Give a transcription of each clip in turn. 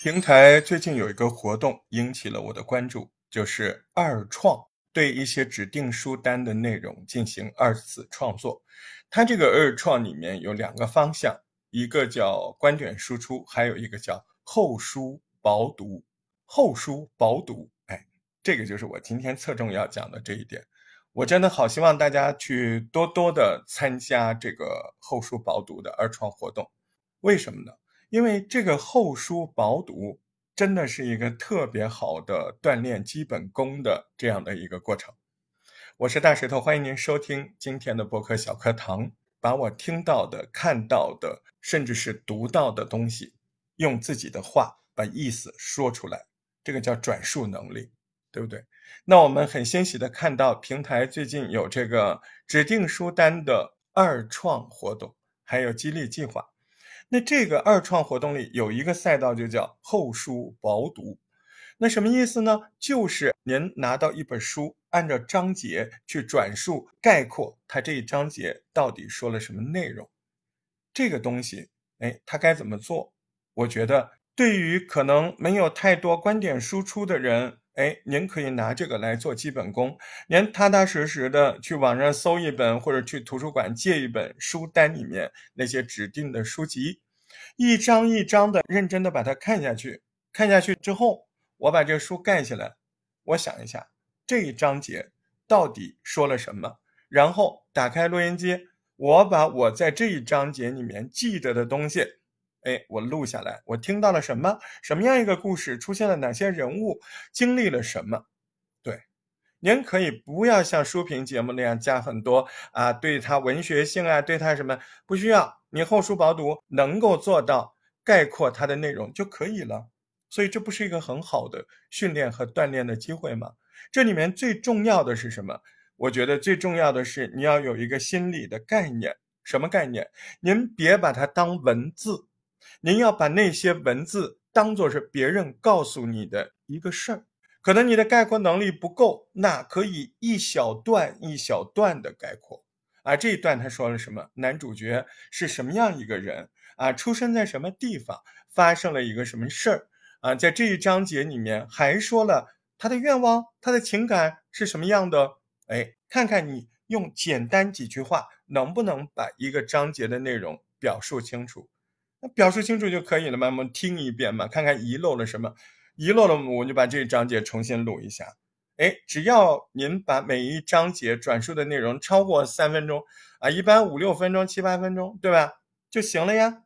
平台最近有一个活动引起了我的关注，就是二创对一些指定书单的内容进行二次创作。它这个二创里面有两个方向，一个叫观点输出，还有一个叫后书薄读。后书薄读，哎，这个就是我今天侧重要讲的这一点。我真的好希望大家去多多的参加这个后书薄读的二创活动。为什么呢？因为这个后书薄读真的是一个特别好的锻炼基本功的这样的一个过程。我是大石头，欢迎您收听今天的播客小课堂，把我听到的、看到的，甚至是读到的东西，用自己的话把意思说出来，这个叫转述能力，对不对？那我们很欣喜的看到平台最近有这个指定书单的二创活动，还有激励计划。那这个二创活动里有一个赛道，就叫后书薄读。那什么意思呢？就是您拿到一本书，按照章节去转述概括，它这一章节到底说了什么内容。这个东西，哎，它该怎么做？我觉得，对于可能没有太多观点输出的人，哎，您可以拿这个来做基本功。您踏踏实实的去网上搜一本，或者去图书馆借一本书单里面那些指定的书籍。一张一张的认真的把它看下去，看下去之后，我把这个书盖起来，我想一下这一章节到底说了什么，然后打开录音机，我把我在这一章节里面记得的东西，哎，我录下来，我听到了什么，什么样一个故事，出现了哪些人物，经历了什么，您可以不要像书评节目那样加很多啊，对它文学性啊，对它什么不需要。你厚书薄读能够做到概括它的内容就可以了，所以这不是一个很好的训练和锻炼的机会吗？这里面最重要的是什么？我觉得最重要的是你要有一个心理的概念，什么概念？您别把它当文字，您要把那些文字当做是别人告诉你的一个事儿。可能你的概括能力不够，那可以一小段一小段的概括。啊，这一段他说了什么？男主角是什么样一个人啊？出生在什么地方？发生了一个什么事儿啊？在这一章节里面还说了他的愿望，他的情感是什么样的？哎，看看你用简单几句话能不能把一个章节的内容表述清楚？那表述清楚就可以了吗？我们听一遍嘛，看看遗漏了什么？遗漏了，我就把这一章节重新录一下。哎，只要您把每一章节转述的内容超过三分钟啊，一般五六分钟、七八分钟，对吧？就行了呀。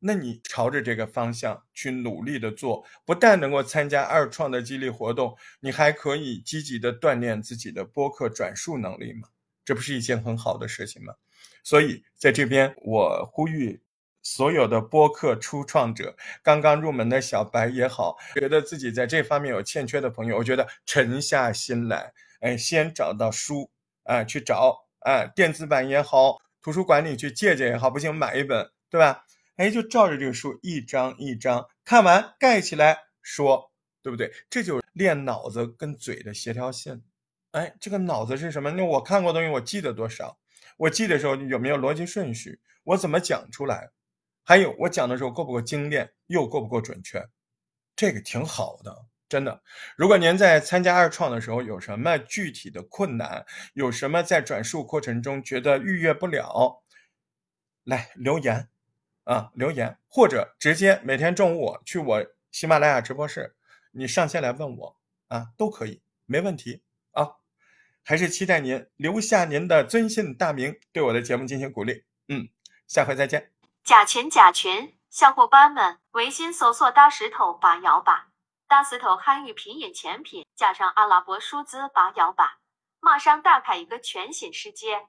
那你朝着这个方向去努力的做，不但能够参加二创的激励活动，你还可以积极的锻炼自己的播客转述能力嘛？这不是一件很好的事情吗？所以在这边，我呼吁。所有的播客初创者，刚刚入门的小白也好，觉得自己在这方面有欠缺的朋友，我觉得沉下心来，哎，先找到书哎，去找哎，电子版也好，图书馆里去借借也好，不行买一本，对吧？哎，就照着这个书一张一张看完，盖起来说，对不对？这就是练脑子跟嘴的协调性。哎，这个脑子是什么？那我看过东西，我记得多少？我记的时候有没有逻辑顺序？我怎么讲出来？还有我讲的时候够不够精炼，又够不够准确，这个挺好的，真的。如果您在参加二创的时候有什么具体的困难，有什么在转述过程中觉得逾越不了，来留言啊，留言或者直接每天中午我去我喜马拉雅直播室，你上线来问我啊，都可以，没问题啊。还是期待您留下您的尊姓大名，对我的节目进行鼓励。嗯，下回再见。加群加群，小伙伴们，微信搜索“大石头八幺八”，大石头汉语拼音全拼加上阿拉伯数字八幺八，马上打开一个全新世界。